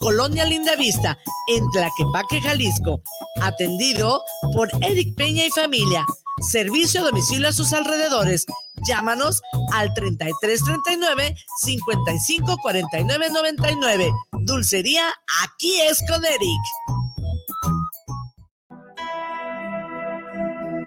Colonia Linda Vista, en Tlaquepaque, Jalisco. Atendido por Eric Peña y familia. Servicio a domicilio a sus alrededores. Llámanos al 3339 55 49 99. Dulcería, aquí es con Eric.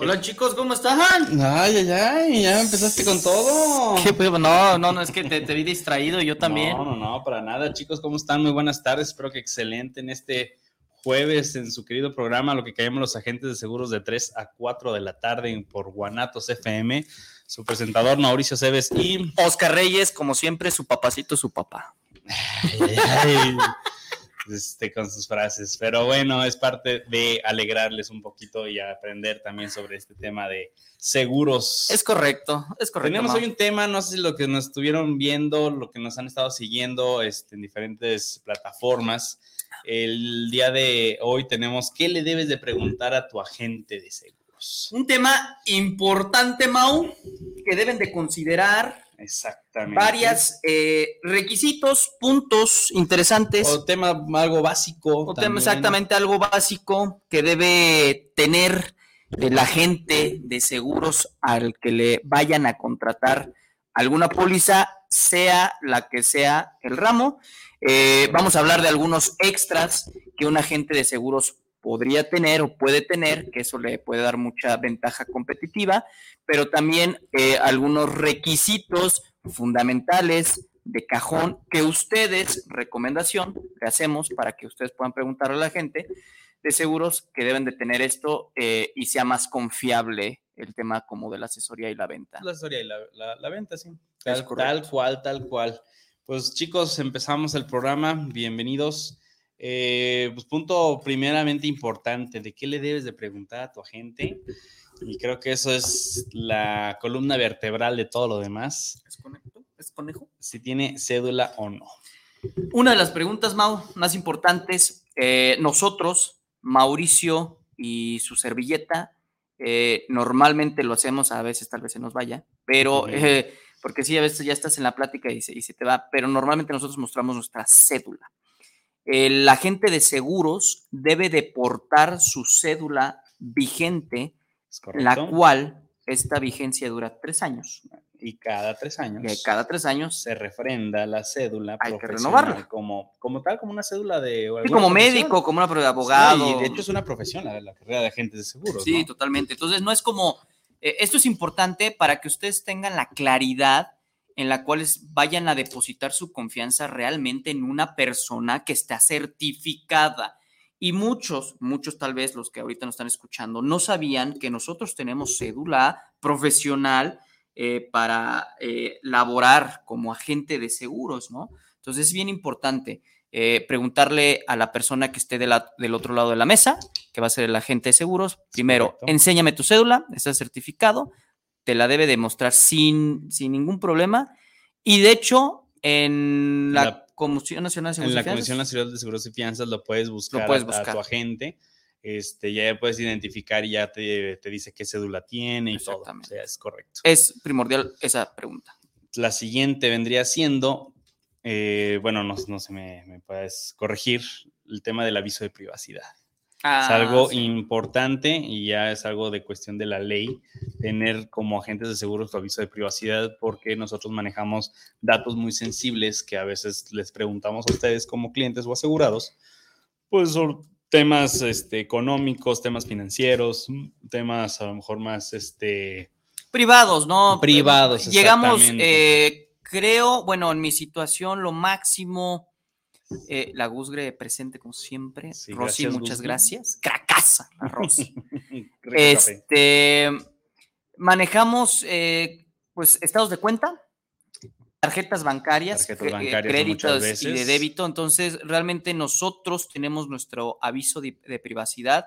Hola chicos, ¿cómo están? Ay, ay, ay, ya empezaste con todo. No, no, no, es que te, vi distraído, yo también. No, no, no, para nada, chicos, ¿cómo están? Muy buenas tardes, espero que excelente en este jueves en su querido programa, lo que callamos los agentes de seguros de 3 a 4 de la tarde por Guanatos FM. Su presentador Mauricio Cebes y Oscar Reyes, como siempre, su papacito, su papá. Ay, ay, este, con sus frases. Pero bueno, es parte de alegrarles un poquito y aprender también sobre este tema de seguros. Es correcto, es correcto. Tenemos hoy un tema, no sé si lo que nos estuvieron viendo, lo que nos han estado siguiendo este, en diferentes plataformas. El día de hoy tenemos, ¿qué le debes de preguntar a tu agente de seguros? Un tema importante, Mau, que deben de considerar Exactamente. Varias eh, requisitos, puntos interesantes. O tema algo básico. O tema exactamente algo básico que debe tener la gente de seguros al que le vayan a contratar alguna póliza, sea la que sea el ramo. Eh, vamos a hablar de algunos extras que un agente de seguros podría tener o puede tener, que eso le puede dar mucha ventaja competitiva, pero también eh, algunos requisitos fundamentales de cajón que ustedes, recomendación, le hacemos para que ustedes puedan preguntar a la gente de seguros que deben de tener esto eh, y sea más confiable el tema como de la asesoría y la venta. La asesoría y la, venta, sí. Tal, tal, cual, tal cual. Pues chicos, empezamos el programa. Bienvenidos. Eh, pues punto primeramente importante, ¿de qué le debes de preguntar a tu agente? Y creo que eso es la columna vertebral de todo lo demás. ¿Es conejo? ¿Es conejo? Si tiene cédula o no. Una de las preguntas, Mau, más importantes, eh, nosotros, Mauricio y su servilleta, eh, normalmente lo hacemos, a veces tal vez se nos vaya, pero porque sí, a veces ya estás en la plática y y se te va, pero normalmente nosotros mostramos nuestra cédula el agente de seguros debe deportar su cédula vigente, la cual esta vigencia dura tres años. Y cada tres años. Cada tres años. Se refrenda la cédula. Hay que renovarla. Como, como tal, como una cédula de. Sí, como médico, como una de abogado. Sí, y de hecho es una profesión la, la carrera de agentes de seguros. Sí, totalmente. Entonces no es como. Eh, esto es importante para que ustedes tengan la claridad en la cual vayan a depositar su confianza realmente en una persona que está certificada. Y muchos, muchos tal vez los que ahorita nos están escuchando, no sabían que nosotros tenemos cédula profesional eh, para eh, laborar como agente de seguros, ¿no? Entonces es bien importante eh, preguntarle a la persona que esté del otro lado de la mesa, que va a ser el agente de seguros, primero, enséñame tu cédula, estás certificado, te la debe demostrar sin, sin ningún problema. Y de hecho, en la, Comisión Nacional de Seguros En la Comisión Nacional de Seguros y Fianzas lo puedes buscar, A, tu agente. Este, ya puedes identificar y ya te, dice qué cédula tiene y todo. O sea, es correcto. Es primordial esa pregunta. La siguiente vendría siendo, eh, bueno, no, no sé, me, me puedes corregir, el tema del aviso de privacidad. Es algo importante y ya es algo de cuestión de la ley tener como agentes de seguros tu aviso de privacidad porque nosotros manejamos datos muy sensibles que a veces les preguntamos a ustedes como clientes o asegurados, pues son temas este, económicos, temas financieros, temas a lo mejor más este, privados, ¿no? Privados. Llegamos, eh, creo, bueno, en mi situación lo máximo eh, la Gusgre presente como siempre. Rosy, muchas gracias. Cracasa, Rosy. este, manejamos eh, pues estados de cuenta, tarjetas bancarias, créditos y de débito. Entonces, realmente nosotros tenemos nuestro aviso de, privacidad.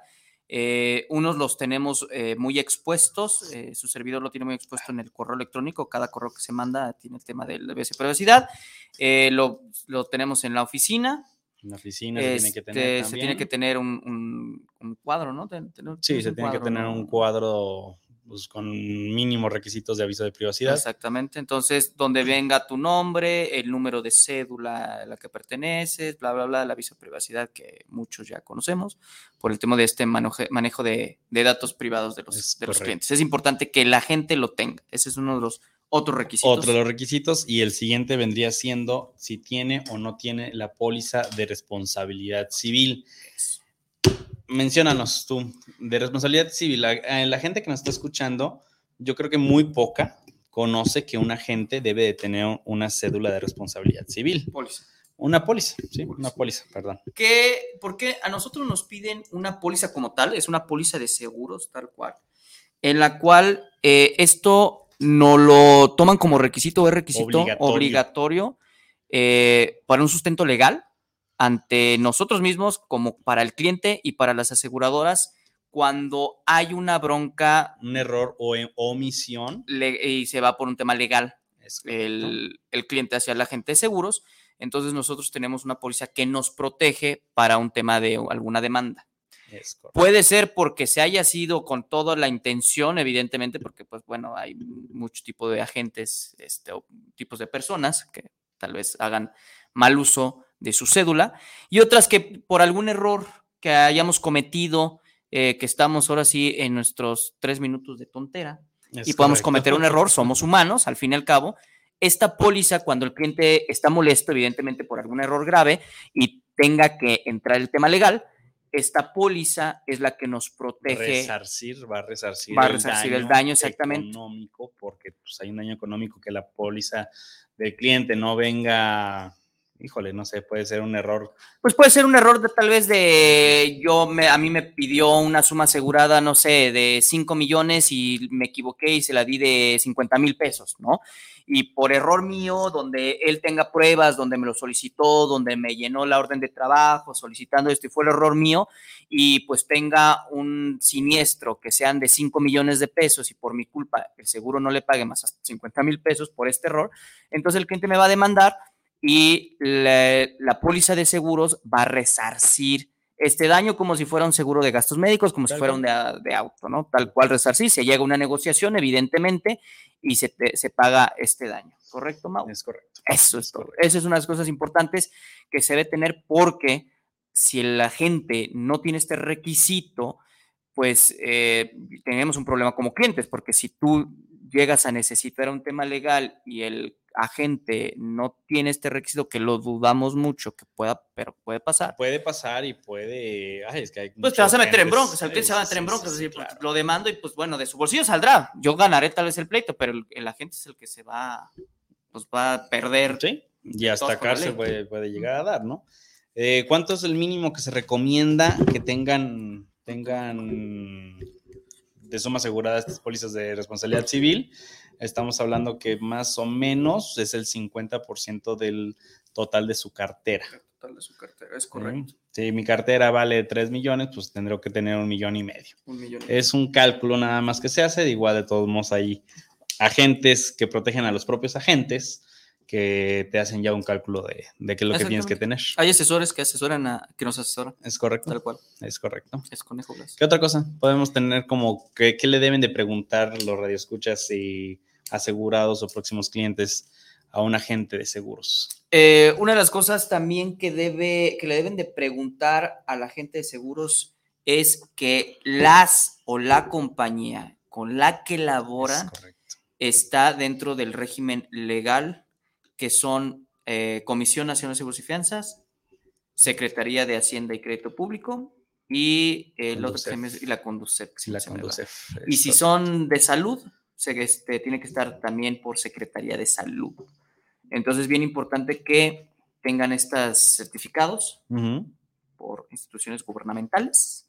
Eh, unos los tenemos muy expuestos, su servidor lo tiene muy expuesto en el correo electrónico, cada correo que se manda tiene el tema de la privacidad. Eh, lo, lo, tenemos en la oficina. En la oficina se tiene que tener. Este, se tiene que tener un, un, cuadro, ¿no? sí, se tiene que tener un cuadro pues, con mínimos requisitos de aviso de privacidad. Exactamente. Entonces, donde venga tu nombre, el número de cédula a la que perteneces, bla, bla, bla, el aviso de privacidad que muchos ya conocemos, por el tema de este manejo de, de datos privados de los, de los clientes. Es importante que la gente lo tenga. Ese es uno de los otros requisitos. Otro de los requisitos y el siguiente vendría siendo si tiene o no tiene la póliza de responsabilidad civil. Menciónanos tú, de responsabilidad civil. La, eh, la, gente que nos está escuchando, yo creo que muy poca conoce que un agente debe de tener una cédula de responsabilidad civil. Póliza. Una póliza, sí, una póliza, perdón. ¿Qué, ¿Por qué a nosotros nos piden una póliza como tal? Es una póliza de seguros, tal cual, en la cual eh, esto no lo toman como requisito, es requisito obligatorio, eh, para un sustento legal ante nosotros mismos, como para el cliente y para las aseguradoras, cuando hay una bronca. Un error o omisión. y se va por un tema legal. El, el, cliente hacia la gente de seguros. Entonces nosotros tenemos una póliza que nos protege para un tema de alguna demanda. Puede ser porque se haya sido con toda la intención, evidentemente, porque pues bueno, hay mucho tipo de agentes, este, o tipos de personas que tal vez hagan mal uso de su cédula, y otras que por algún error que hayamos cometido, eh, que estamos ahora sí en nuestros tres minutos de tontera, y podamos cometer un error, somos humanos, al fin y al cabo. Esta póliza, cuando el cliente está molesto, evidentemente por algún error grave, y tenga que entrar el tema legal, esta póliza es la que nos protege. Resarcir, va a resarcir, va a resarcir el, daño, exactamente. económico, porque pues, hay un daño económico que la póliza del cliente no venga híjole, no sé, puede ser un error. Pues puede ser un error de tal vez de yo me, a mí me pidió una suma asegurada, no sé, de 5 millones y me equivoqué y se la di de 50 mil pesos, ¿no? Y por error mío, donde él tenga pruebas, donde me lo solicitó, donde me llenó la orden de trabajo solicitando esto y fue el error mío, y pues tenga un siniestro que sean de 5 millones de pesos y por mi culpa el seguro no le pague más hasta 50 mil pesos por este error, entonces el cliente me va a demandar y la, póliza de seguros va a resarcir este daño como si fuera un seguro de gastos médicos, como si fuera un de, auto, ¿no? Tal cual resarcir, se llega a una negociación, evidentemente, y se, se paga este daño. ¿Correcto, Mau? Es correcto. Eso es, todo. Esa es una de las cosas importantes que se debe tener porque si la gente no tiene este requisito, pues eh, tenemos un problema como clientes, porque si tú llegas a necesitar un tema legal y el agente no tiene este requisito, que lo dudamos mucho que pueda, pero puede pasar. Puede pasar y puede. Ay, es que hay pues te vas a meter en broncas, el se va a meter en broncas, pues, lo demando y pues bueno, de su bolsillo saldrá. Yo ganaré tal vez el pleito, pero el, agente es el que se va, pues va a perder. Sí, y hasta cárcel puede, puede, llegar a dar, ¿no? Eh, ¿Cuánto es el mínimo que se recomienda que tengan, tengan de suma asegurada estas pólizas de responsabilidad civil? Estamos hablando que más o menos es el 50% del total de su cartera. El total de su cartera, es correcto. Si mi cartera vale 3 millones, pues tendré que tener un millón y medio. Es un cálculo nada más que se hace, igual de todos modos hay agentes que protegen a los propios agentes que te hacen ya un cálculo de, de qué es lo que tienes que tener. Hay asesores que asesoran a, que nos asesoran. Es correcto. Tal cual. Es correcto. Es conejo ¿Qué otra cosa podemos tener como que qué le deben de preguntar los radioescuchas si asegurados o próximos clientes a un agente de seguros? Eh, una de las cosas también que, debe, que le deben de preguntar al agente de seguros es que las o la compañía con la que labora está dentro del régimen legal que son eh, Comisión Nacional de Seguros y Fianzas, Secretaría de Hacienda y Crédito Público y, el otro, y la Conducef. y si son de salud, se, este, tiene que estar también por Secretaría de Salud. Entonces, bien importante que tengan estos certificados por instituciones gubernamentales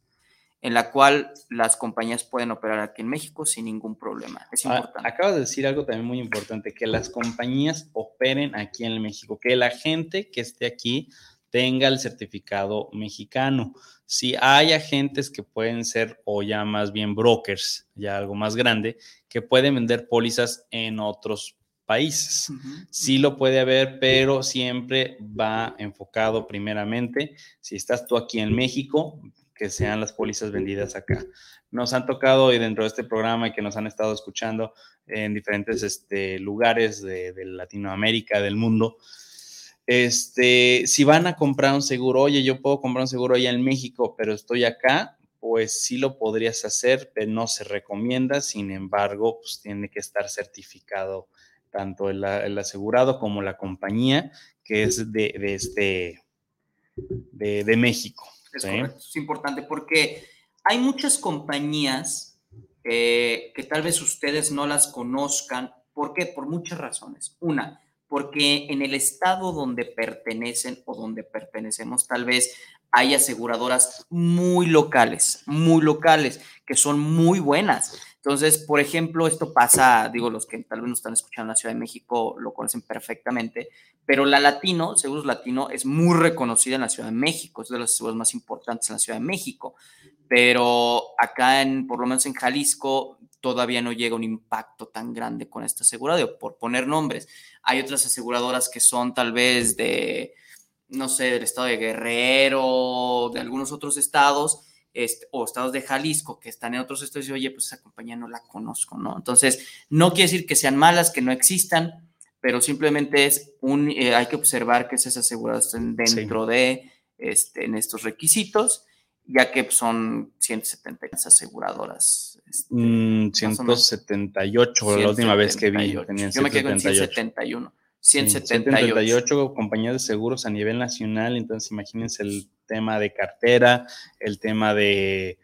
en la cual las compañías pueden operar aquí en México sin ningún problema. Es ah, importante. acabas de decir algo también muy importante, que las compañías operen aquí en México, que la gente que esté aquí tenga el certificado mexicano. Si hay agentes que pueden ser, o ya más bien brokers, ya algo más grande, que pueden vender pólizas en otros países. Sí lo puede haber, pero siempre va enfocado primeramente, si estás tú aquí en México, que sean las pólizas vendidas acá. Nos han tocado y dentro de este programa y que nos han estado escuchando en diferentes este, lugares de, Latinoamérica, del mundo, este, si van a comprar un seguro, oye, yo puedo comprar un seguro allá en México, pero estoy acá, pues sí lo podrías hacer, pero no se recomienda, sin embargo, pues tiene que estar certificado tanto el, asegurado como la compañía que es de, este, de México. Es correcto, es importante porque hay muchas compañías eh, que tal vez ustedes no las conozcan. ¿Por qué? Por muchas razones. Una, porque en el estado donde pertenecen o donde pertenecemos tal vez hay aseguradoras muy locales, muy locales, que son muy buenas. Entonces, por ejemplo, esto pasa, digo, los que tal vez nos están escuchando en la Ciudad de México lo conocen perfectamente, pero la Latino, Seguros Latino, es muy reconocida en la Ciudad de México, es de los seguros más importantes en la Ciudad de México, pero acá, en, por lo menos en Jalisco, todavía no llega un impacto tan grande con esta aseguradora, por poner nombres. Hay otras aseguradoras que son tal vez de, no sé, del estado de Guerrero, de algunos otros estados, este, o estados de Jalisco que están en otros estados y oye, pues esa compañía no la conozco, ¿no? Entonces, no quiere decir que sean malas, que no existan, pero simplemente es un, eh, hay que observar que esas aseguradoras estén dentro de, este, en estos requisitos, ya que son 170 aseguradoras. Este, 178 mm, la última vez que vi. Yo me quedé con 171. 178. compañías de seguros a nivel nacional, entonces imagínense el tema de cartera, el tema de,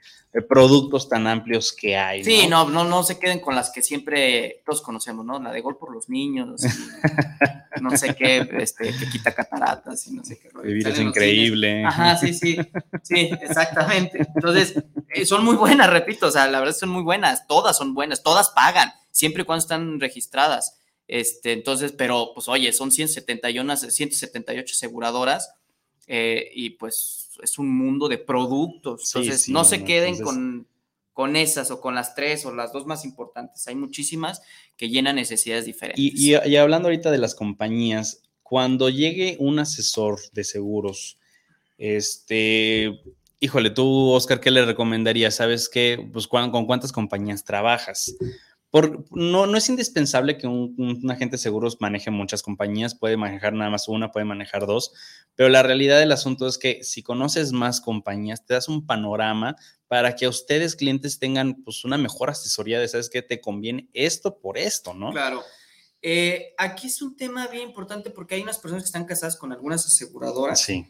productos tan amplios que hay. Sí, no, no, no se queden con las que siempre todos conocemos, ¿no? La de gol por los niños, no sé qué, este, que quita cataratas y no sé qué. Vivir es increíble. Ajá, sí, sí, sí, exactamente. Entonces, eh, son muy buenas, repito, o sea, la verdad son muy buenas, todas son buenas, todas pagan, siempre y cuando están registradas. Este, entonces, pero pues oye, son 171, 178 aseguradoras eh, y pues es un mundo de productos. Entonces, no se queden con, con esas o con las tres o las dos más importantes. Hay muchísimas que llenan necesidades diferentes. Y, y, hablando ahorita de las compañías, cuando llegue un asesor de seguros, este, híjole, tú, Oscar, ¿qué le recomendarías? ¿Sabes qué? Pues con cuántas compañías trabajas no, no es indispensable que un, agente de seguros maneje muchas compañías, puede manejar nada más una, puede manejar dos, pero la realidad del asunto es que si conoces más compañías, te das un panorama para que a ustedes clientes tengan pues una mejor asesoría de, ¿sabes qué? Te conviene esto por esto, ¿no? Claro. Eh, aquí es un tema bien importante porque hay unas personas que están casadas con algunas aseguradoras. Sí.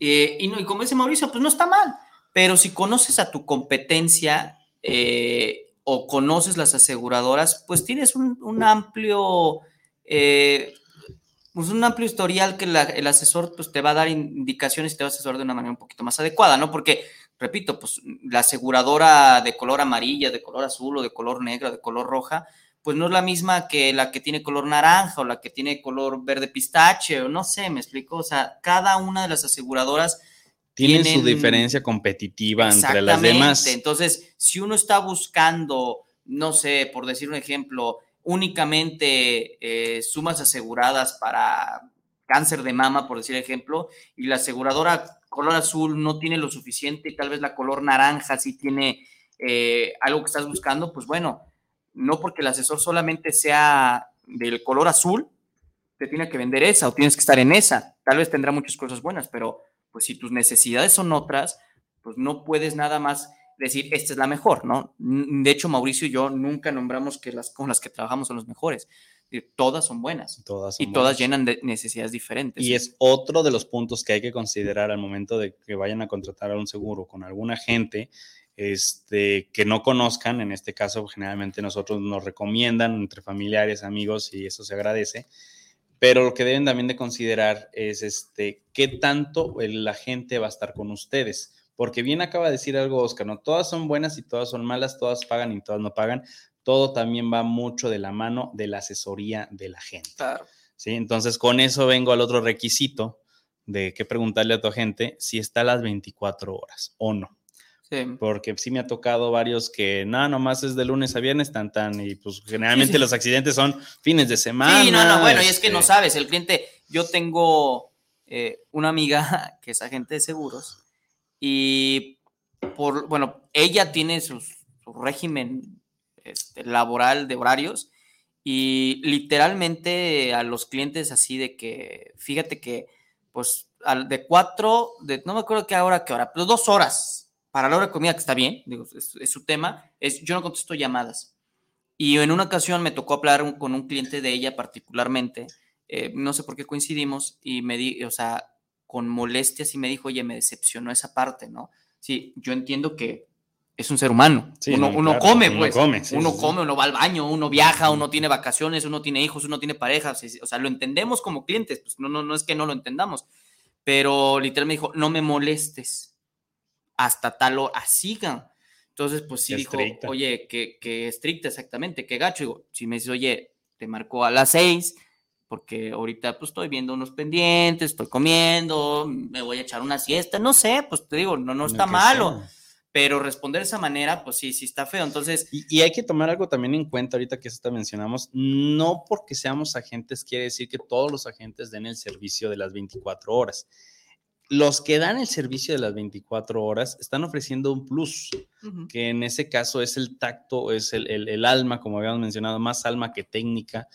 Eh, y, no, y como dice Mauricio, pues no está mal, pero si conoces a tu competencia, eh, o conoces las aseguradoras, pues tienes un, amplio, eh, pues un amplio historial que el asesor pues, te va a dar indicaciones y te va a asesorar de una manera un poquito más adecuada, ¿no? Porque, repito, pues la aseguradora de color amarilla, de color azul o de color negro, de color roja, pues no es la misma que la que tiene color naranja o la que tiene color verde pistache o no sé, me explico, o sea, cada una de las aseguradoras tienen, su diferencia competitiva entre las demás. Entonces, si uno está buscando, no sé, por decir un ejemplo, únicamente eh, sumas aseguradas para cáncer de mama, por decir ejemplo, y la aseguradora color azul no tiene lo suficiente y tal vez la color naranja sí tiene eh, algo que estás buscando, pues bueno, no porque el asesor solamente sea del color azul, te tiene que vender esa o tienes que estar en esa. Tal vez tendrá muchas cosas buenas, pero pues si tus necesidades son otras, pues no puedes nada más decir, esta es la mejor, ¿no? De hecho, Mauricio y yo nunca nombramos que las con las que trabajamos son las mejores. Todas son buenas. Todas y todas llenan de necesidades diferentes. Y es otro de los puntos que hay que considerar al momento de que vayan a contratar a un seguro con alguna gente este, que no conozcan. En este caso, generalmente nosotros nos recomiendan entre familiares, amigos, y eso se agradece. Pero lo que deben también de considerar es este, qué tanto la gente va a estar con ustedes porque bien acaba de decir algo Oscar, no todas son buenas y todas son malas, todas pagan y todas no pagan, todo también va mucho de la mano de la asesoría de la gente. Claro. ¿sí? Entonces, con eso vengo al otro requisito de que preguntarle a tu gente si está a las 24 horas o no. Sí. Porque sí me ha tocado varios que nada, nomás es de lunes a viernes, tan tan, y pues generalmente los accidentes son fines de semana. Sí, no, no, bueno, y es que no este sabes, el cliente, yo tengo eh, una amiga que es agente de seguros y por, bueno, ella tiene su régimen este, laboral de horarios y literalmente a los clientes así de que, fíjate que, pues, de cuatro, de, no me acuerdo qué hora, qué hora, pero dos horas para la hora de comida, que está bien, digo, es, su tema, es, yo no contesto llamadas. Y en una ocasión me tocó hablar con un cliente de ella particularmente, eh, no sé por qué coincidimos, y me di, o sea, con molestias y me dijo, oye, me decepcionó esa parte, ¿no? Sí, yo entiendo que es un ser humano. uno, come, pues. Uno come, uno, come uno va al baño, uno viaja, uno tiene vacaciones, uno tiene hijos, uno tiene parejas. O sea, lo entendemos como clientes, pues no, no, no es que no lo entendamos. Pero literal me dijo, no me molestes hasta tal hora, sigan. Entonces, pues sí dijo, oye, que, que estricta exactamente, que gacho. Digo, si me dices, oye, te marcó a las seis, porque ahorita pues estoy viendo unos pendientes, estoy comiendo, me voy a echar una siesta, no sé, pues te digo, no, no está malo. Pero responder de esa manera, pues sí, sí está feo. Entonces. Y, hay que tomar algo también en cuenta ahorita que esto mencionamos. No porque seamos agentes quiere decir que todos los agentes den el servicio de las 24 horas. Los que dan el servicio de las 24 horas están ofreciendo un plus, que en ese caso es el tacto, es el, el, el alma, como habíamos mencionado, más alma que técnica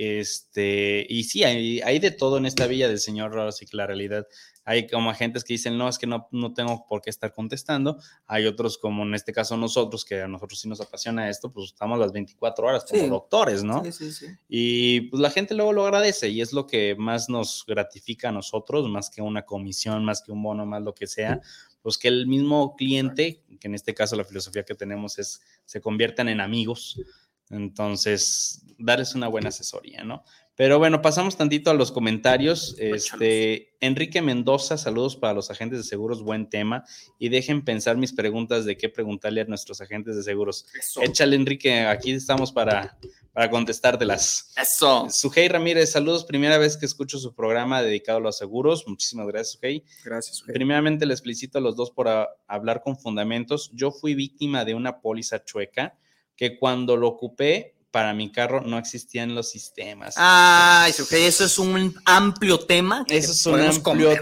este, y sí, hay, hay de todo en esta villa del Señor, así que la realidad, hay como agentes que dicen, no, es que no, no tengo por qué estar contestando. Hay otros, como en este caso nosotros, que a nosotros sí nos apasiona esto, pues estamos las 24 horas como doctores, ¿no? Sí, sí, sí. Y pues la gente luego lo agradece y es lo que más nos gratifica a nosotros, más que una comisión, más que un bono, más lo que sea, pues que el mismo cliente, que en este caso la filosofía que tenemos es, se conviertan en amigos, entonces, darles una buena asesoría, ¿no? Pero bueno, pasamos tantito a los comentarios. Este, Enrique Mendoza, saludos para los agentes de seguros, buen tema. Y dejen pensar mis preguntas de qué preguntarle a nuestros agentes de seguros. Échale, Enrique, aquí estamos para, para contestártelas. Eso. Sujei Ramírez, saludos. Primera vez que escucho su programa dedicado a los seguros. Muchísimas gracias, Sujei. Gracias, Sujei. Primeramente, les felicito a los dos por hablar con fundamentos. Yo fui víctima de una póliza chueca que cuando lo ocupé para mi carro no existían los sistemas. Ah, eso, eso es un amplio tema. eso es un amplio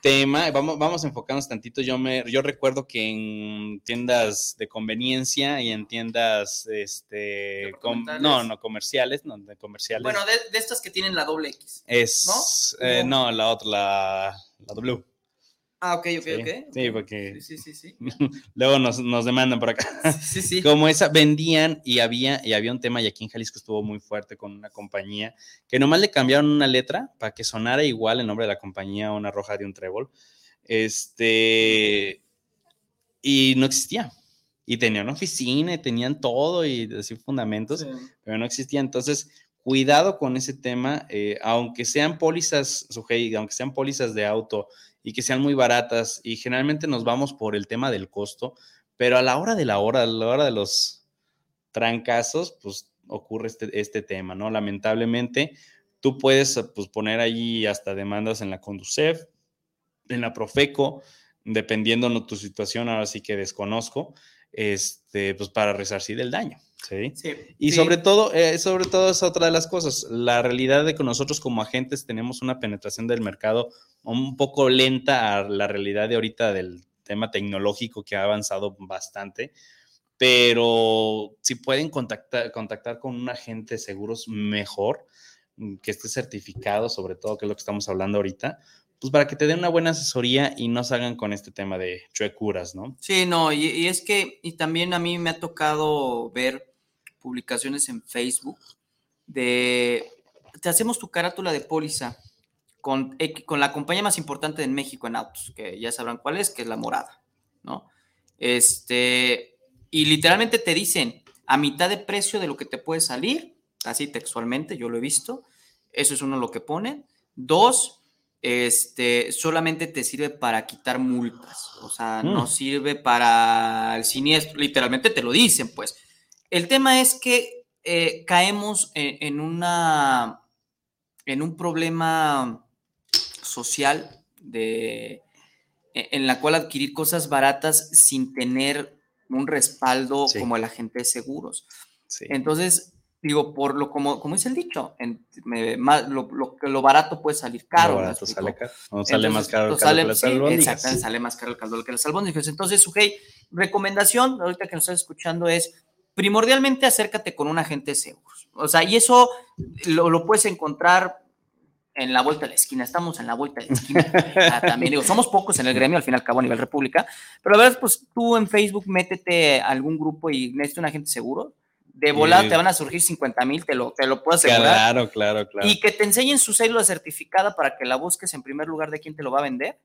tema. Vamos, vamos a enfocarnos tantito. Yo me, yo recuerdo que en tiendas de conveniencia y en tiendas, este, no, no comerciales, no, de comerciales. Bueno, de, estas que tienen la doble X. Es, ¿no? Eh, no, la otra, la, la W. Ah, ok, ok, ok. Sí, porque sí, sí, sí, luego nos, nos, demandan por acá. Sí, sí. Como esa, vendían y había, y había un tema, y aquí en Jalisco estuvo muy fuerte con una compañía, que nomás le cambiaron una letra para que sonara igual el nombre de la compañía, una roja de un trébol. Este, y no existía. Y tenían oficina, y tenían todo, y así fundamentos, pero no existía. Entonces, cuidado con ese tema, eh, aunque sean pólizas, aunque sean pólizas de auto, y que sean muy baratas y generalmente nos vamos por el tema del costo, pero a la hora de la hora, a la hora de los trancazos, pues ocurre este, este tema, ¿no? Lamentablemente, tú puedes pues, poner ahí hasta demandas en la Conducef, en la Profeco, dependiendo de tu situación, ahora sí que desconozco, este, pues para resarcir el daño. ¿sí? y sobre todo, eh, sobre todo es otra de las cosas, la realidad de que nosotros como agentes tenemos una penetración del mercado un poco lenta a la realidad de ahorita del tema tecnológico que ha avanzado bastante, pero si pueden contactar, contactar con un agente de seguros mejor, que esté certificado, sobre todo, que es lo que estamos hablando ahorita, pues para que te den una buena asesoría y no salgan con este tema de chuecuras, ¿no? Sí, no, y, es que, y también a mí me ha tocado ver publicaciones en Facebook de, te hacemos tu carátula de póliza con, con la compañía más importante en México en autos, que ya sabrán cuál es, que es la morada, ¿no? Este, y literalmente te dicen a mitad de precio de lo que te puede salir, así textualmente, yo lo he visto, eso es uno lo que ponen. Dos, este, solamente te sirve para quitar multas, o sea, no Mm. sirve para el siniestro, literalmente te lo dicen, pues. El tema es que eh, caemos en, en una, en un problema social de, e- en la cual adquirir cosas baratas sin tener un respaldo Sí. como el agente de seguros. Sí. Entonces, digo, por lo como, como dice el dicho, en- me- más- lo, lo, lo barato puede salir caro. Lo ¿me barato sale caro. No sale más Entonces, caro el caldo sale- que las sí, albóndigas. Exactamente, sale más caro el caldo que las albóndigas. Entonces, Sujei, recomendación, ahorita que nos estás escuchando, es primordialmente acércate con un agente de seguros. O sea, y eso lo, lo puedes encontrar en la vuelta de la esquina. Estamos en la vuelta de la esquina. Ah, También digo, somos pocos en el gremio, al fin y al cabo, a nivel república. Pero la verdad, pues tú en Facebook métete a algún grupo y necesitas un agente seguro. De volada te van a surgir 50 mil, te lo, te lo puedo asegurar. Claro, claro, claro. Y que te enseñen su célula certificada para que la busques en primer lugar de quién te lo va a vender.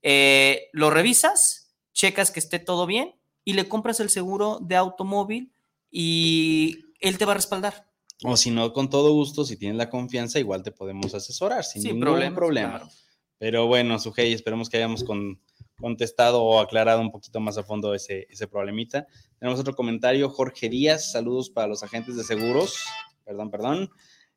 Eh, lo revisas, checas que esté todo bien y le compras el seguro de automóvil y él te va a respaldar. O si no, con todo gusto, si tienes la confianza, igual te podemos asesorar sin ningún problema. claro. Pero bueno, Sujei, esperemos que hayamos con- contestado o aclarado un poquito más a fondo ese, ese problemita. Tenemos otro comentario. Jorge Díaz, saludos para los agentes de seguros. Perdón, perdón.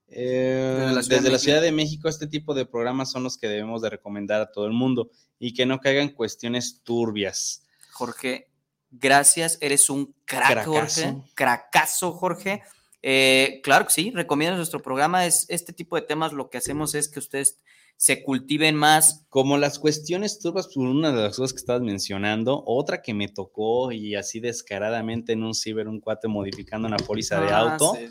Eh, Desde la Ciudad desde de la Ciudad de México, este tipo de programas son los que debemos de recomendar a todo el mundo y que no caigan cuestiones turbias. Jorge, gracias. Eres un crack, Jorge. Cracazo. Cracazo, Jorge. Eh, claro que sí, recomiendo nuestro programa. Es este tipo de temas. Lo que hacemos es que ustedes se cultiven más. Como las cuestiones turbias, por una de las cosas que estabas mencionando, otra que me tocó y así descaradamente en un ciber, un cuate modificando una póliza de Ah, auto. sí.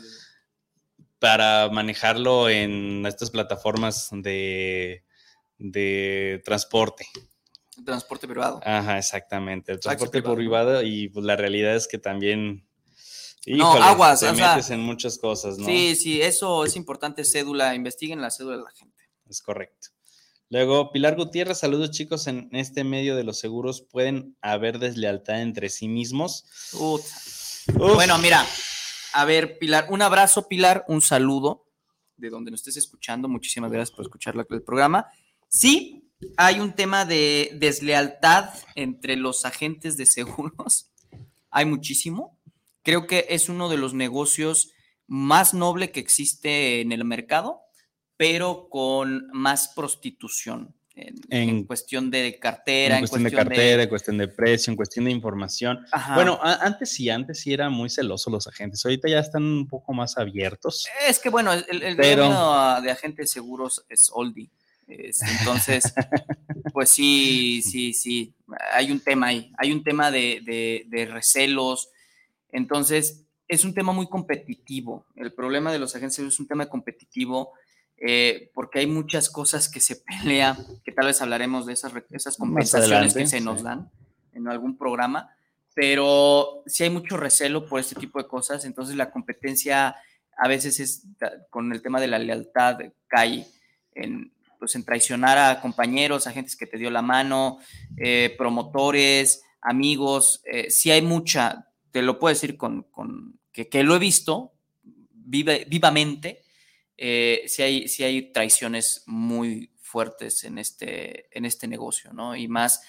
para manejarlo en estas plataformas de, de transporte. Transporte privado. Ajá, exactamente. El transporte privado. privado y pues la realidad es que también... No, aguas, te sea, en muchas cosas, ¿no? Sí, sí, eso es importante, cédula, investiguen la cédula de la gente. Es correcto. Luego, Pilar Gutiérrez, saludos chicos, en este medio de los seguros pueden haber deslealtad entre sí mismos. Uf. Bueno, mira, a ver, Pilar, un abrazo, Pilar, un saludo de donde nos estés escuchando. Muchísimas gracias por escuchar el programa. Sí, hay un tema de deslealtad entre los agentes de seguros. Hay muchísimo. Creo que es uno de los negocios más noble que existe en el mercado, pero con más prostitución en, en En- cuestión de cartera, en cuestión de cartera, en cuestión de precio, en cuestión de información. Ajá. Bueno, antes sí, antes sí era muy celoso los agentes. Ahorita ya están un poco más abiertos. Es que bueno, el, el Pero- de agentes seguros es oldie. Es- entonces, pues sí, sí, sí, hay un tema ahí, hay un tema de, de- de recelos. Entonces, es un tema muy competitivo. El problema de los seguros es un tema competitivo eh, porque hay muchas cosas que se pelean, que tal vez hablaremos de esas, esas compensaciones adelante, que se nos sí. dan en algún programa, pero sí hay mucho recelo por este tipo de cosas, entonces la competencia a veces es con el tema de la lealtad cae en, pues, en traicionar a compañeros, a gentes que te dio la mano, eh, promotores, amigos, eh, sí hay mucha, te lo puedo decir con, con- que, que lo he visto vive- vivamente, eh, sí, hay, sí hay traiciones muy fuertes en este, en este negocio, ¿no? Y más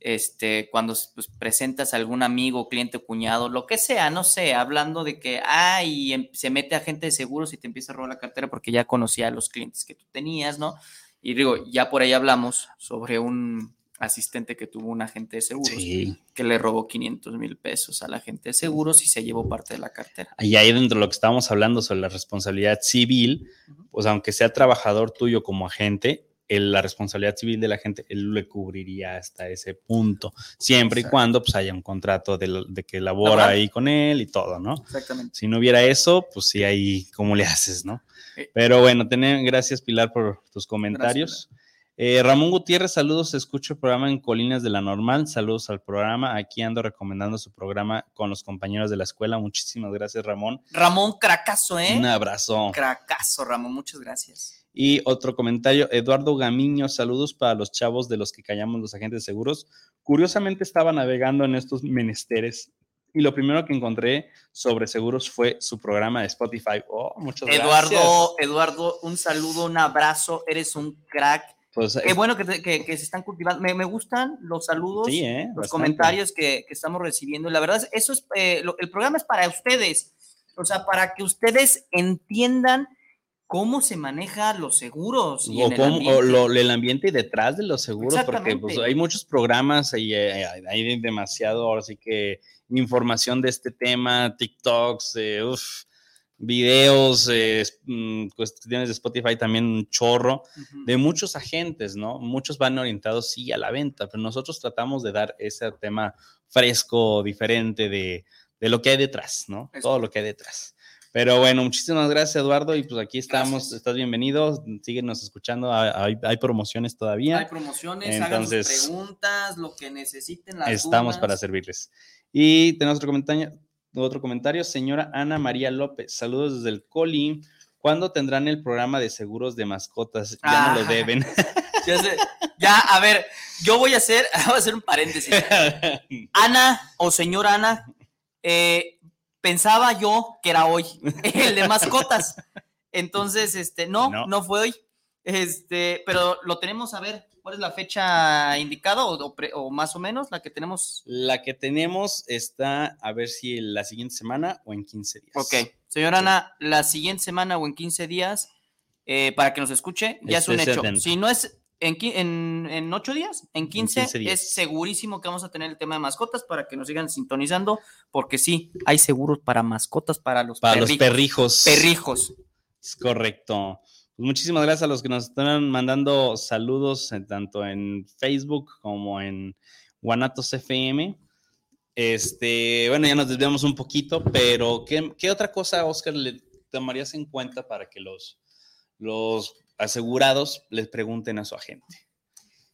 este, cuando pues, presentas a algún amigo, cliente, cuñado, lo que sea, no sé, hablando de que, ay, em- se mete agente de seguros y te empieza a robar la cartera porque ya conocía a los clientes que tú tenías, ¿no? Y digo, ya por ahí hablamos sobre un asistente que tuvo un agente de seguros Sí. que le robó 500 mil pesos al agente de seguros y se llevó parte de la cartera. Y ahí dentro de lo que estábamos hablando sobre la responsabilidad civil, pues aunque sea trabajador tuyo como agente, el- la responsabilidad civil de la gente, él le cubriría hasta ese punto, siempre y cuando pues haya un contrato de, de que labora Laboral. ahí con él y todo, ¿no? Exactamente. Si no hubiera eso, pues sí, ahí, ¿cómo le haces, no? Eh. Pero bueno, tener, gracias Pilar por tus comentarios. Eh, Ramón Gutiérrez, saludos, escucho el programa en Colinas de la Normal, saludos al programa, aquí ando recomendando su programa con los compañeros de la escuela, muchísimas gracias Ramón. Ramón Cracazo, ¿eh? Un abrazo. Cracazo, Ramón, muchas gracias. Y otro comentario, Eduardo Gamiño, saludos para los chavos de los que callamos los agentes de seguros. Curiosamente estaba navegando en estos menesteres y lo primero que encontré sobre seguros fue su programa de Spotify. Oh, muchas Eduardo, gracias. Eduardo, un saludo, un abrazo, eres un crack. Pues, Qué bueno que, te- que- que se están cultivando. Me, me gustan los saludos, Sí, ¿eh? los Bastante. comentarios que, que estamos recibiendo. La verdad, es- eso es, eh, lo- el programa es para ustedes. O sea, para que ustedes entiendan cómo se manejan los seguros. Y o, en el cómo- o ambiente. lo- el ambiente detrás de los seguros, porque pues, hay muchos programas y eh, hay, hay demasiado, ahora sí que información de este tema, TikToks, eh, uf, videos, eh, mm, cuestiones de Spotify también un chorro Ujú. de muchos agentes, ¿no? Muchos van orientados sí a la venta, pero nosotros tratamos de dar ese tema fresco, diferente de, de lo que hay detrás, ¿no? Es Todo lo que hay detrás. Pero bueno, muchísimas gracias, Eduardo. Y pues aquí estamos. Gracias. Estás bienvenido. Síguenos escuchando. Hay, hay- hay promociones Hay todavía. promociones, Entonces, hagan sus preguntas, lo que necesiten. Las Estamos para dudas. servirles. Y tenemos otro comentario, otro comentario. Señora Ana María López, saludos desde el Coli. ¿Cuándo tendrán el programa de seguros de mascotas? Ya no lo Ah. deben. Ya, sé- ya, a ver, yo voy a hacer, voy a hacer un paréntesis. Ana o señora Ana, eh, pensaba yo que era hoy, el de mascotas. Entonces, este, no, No. no, fue hoy. Este, pero lo tenemos a ver, ¿cuál es la fecha indicada o, o pre- o más o menos la que tenemos? La que tenemos está a ver si la siguiente semana o en 15 días. Ok, señora Ana, la siguiente semana o en 15 días, eh, para que nos escuche, ya es un hecho. Si no es en, en, en 8 días, en 15, 15 días. es segurísimo que vamos a tener el tema de mascotas para que nos sigan sintonizando, porque sí, hay seguros para mascotas, para los Para los perrijos. Perrijos. Es correcto. Pues muchísimas gracias a los que nos están mandando saludos eh, tanto en Facebook como en Guanatos FM. Este, bueno, ya nos desviamos un poquito, pero ¿qué, qué otra cosa, Oscar, le tomarías en cuenta para que los, los asegurados les pregunten a su agente?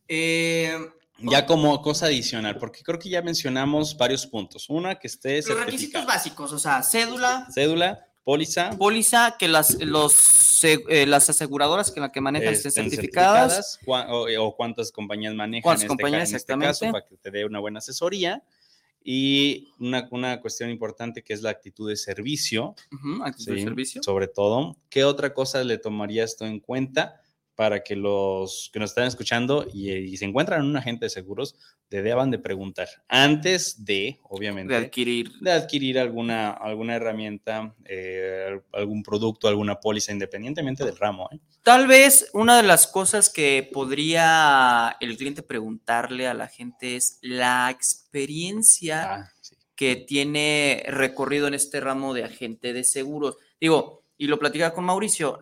Eh, Ya como cosa adicional, porque creo que ya mencionamos varios puntos. Una, que esté los requisitos básicos, o sea, cédula, Cédula, póliza, póliza, que las, los, eh, las aseguradoras que la que manejan estén estén certificadas. cua- o, o cuántas compañías manejan ¿Cuántas en este, compañías en este caso exactamente? para que te dé una buena asesoría. Y una, una cuestión importante que es la actitud de servicio, Ujú, actitud de ¿sí? servicio. sobre todo. ¿Qué otra cosa le tomarías tú en cuenta para que los que nos están escuchando y, y se encuentran en un agente de seguros te deban de preguntar antes de, obviamente, de adquirir de adquirir alguna, alguna herramienta, eh, algún producto, alguna póliza, independientemente del ramo? ¿eh? Tal vez una de las cosas que podría el cliente preguntarle a la gente es la experiencia Ah, sí. que tiene recorrido en este ramo de agente de seguros. Digo, y lo platicaba con Mauricio,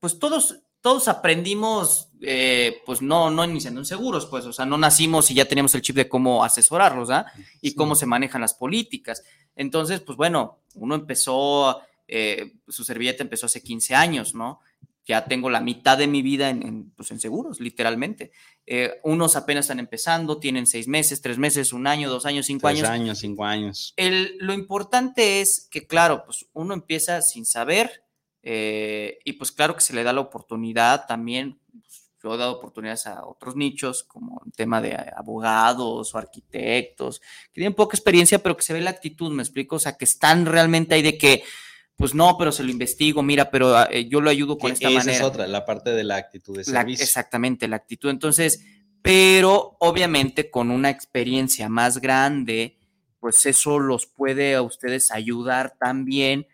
pues todos, todos aprendimos, eh, pues no, no iniciando en seguros, pues, o sea, no nacimos y ya teníamos el chip de cómo asesorarlos, ¿ah? Y Sí. cómo se manejan las políticas. Entonces, pues bueno, uno empezó, eh, su servilleta empezó hace 15 años, ¿no? Ya tengo la mitad de mi vida en, en, pues, en seguros, literalmente. Eh, unos apenas están empezando, tienen seis meses, tres meses, un año, dos años, cinco Tres años. años, cinco años. El- lo importante es que, claro, pues uno empieza sin saber eh, y pues claro que se le da la oportunidad también. pues, yo he dado oportunidades a otros nichos, como el tema de abogados o arquitectos, que tienen poca experiencia, pero que se ve la actitud, me explico, o sea, que están realmente ahí de que, pues no, pero se lo investigo, mira, pero eh, yo lo ayudo con Que esta esa manera. es otra, la parte de la actitud de La- servicio. exactamente, la actitud. Entonces, pero obviamente con una experiencia más grande, pues eso los puede a ustedes ayudar también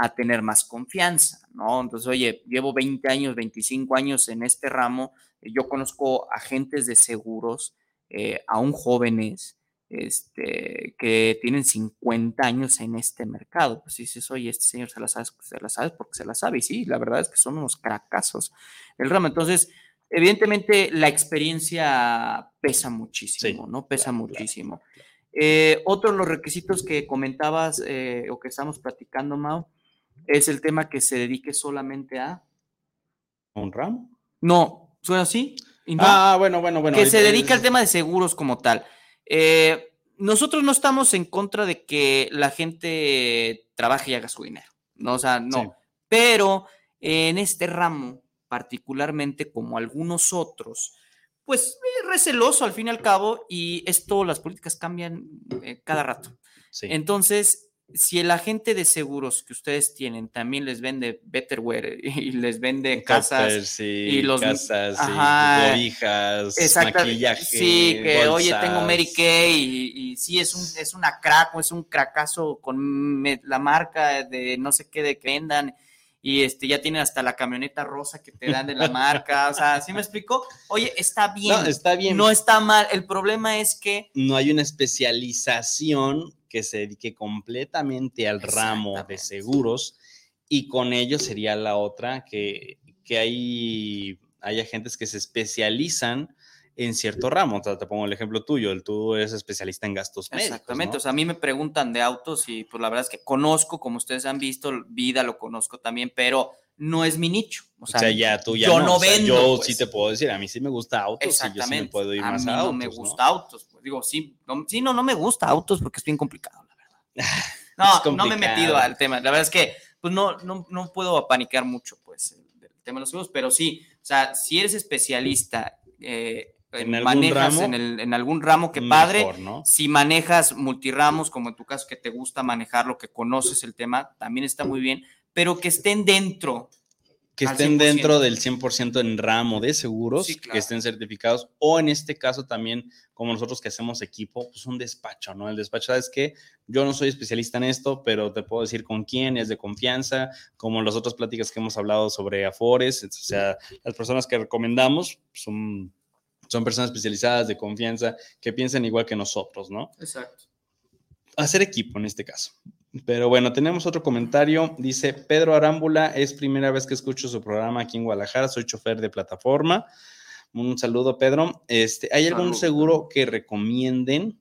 a tener más confianza, ¿no? Entonces, oye, llevo 20 años, 25 años en este ramo, eh, yo conozco agentes de seguros, eh, aún jóvenes, este, que tienen 50 años en este mercado. Pues dices, oye, este señor se la sabe, se la sabe porque se la sabe. Y sí, la verdad es que son unos cracazos el ramo. Entonces, evidentemente la experiencia pesa muchísimo, Sí, ¿no? Pesa claro, claro, muchísimo. Eh, otro de los requisitos que comentabas eh, o que estamos platicando, Mau, es el tema que se dedique solamente a... ¿Un ramo? No, ¿suena así? ah, bueno, bueno, bueno. Que se dedica al tema de seguros como tal. Eh, nosotros no estamos en contra de que la gente trabaje y haga su dinero. No, o sea, no. Pero en este ramo, particularmente como algunos otros, pues receloso al fin y al cabo, y esto, las políticas cambian eh, cada rato. Entonces, si el agente de seguros que ustedes tienen también les vende Betterware y les vende casas y los casas ajá, y maquillaje, sí, que oye tengo Mary Kay y, sí es un es una crack o es un cracazo con la marca de no sé qué de que vendan y este ya tienen hasta la camioneta rosa que te dan de la marca, o sea, ¿sí me explico? Oye, está bien. No, está bien. No está mal. El problema es que no hay una especialización que se dedique completamente al ramo de seguros y con ello sería la otra que, que hay, hay agentes que se especializan en cierto ramo. O sea, te pongo el ejemplo tuyo, el tú eres especialista en gastos médicos. Exactamente, o sea, a mí me preguntan de autos y pues la verdad es que conozco, como ustedes han visto, vida lo conozco también, pero no es mi nicho. O sea, ya tú ya yo no, vendo. yo pues. sí te puedo decir, a mí sí me gusta autos y yo sí me puedo ir más a autos. No me gusta autos. Digo, sí, no, sí, no, no me gusta autos porque es bien complicado, la verdad. No, no me he metido al tema. La verdad es que pues no, no, no puedo apanicar mucho, pues, el tema de los seguros, pero sí, o sea, si eres especialista eh, ¿En manejas ramo? En, el, en, algún ramo que padre. Si manejas multiramos, como en tu caso que te gusta manejarlo, que conoces el tema, también está muy bien, pero que estén dentro que estén dentro del 100% en ramo de seguros, que estén certificados, o en este caso también, como nosotros que hacemos equipo, pues un despacho, ¿no? El despacho, es que yo no soy especialista en esto, pero te puedo decir con quién es de confianza, como las otras pláticas que hemos hablado sobre Afores, o sea, las personas que recomendamos son, son personas especializadas de confianza que piensan igual que nosotros, ¿no? Exacto. Hacer equipo en este caso. Pero bueno, tenemos otro comentario. Dice Pedro Arámbula, es primera vez que escucho su programa aquí en Guadalajara, soy chofer de plataforma. Un saludo, Pedro. Este, ¿Hay algún seguro que recomienden?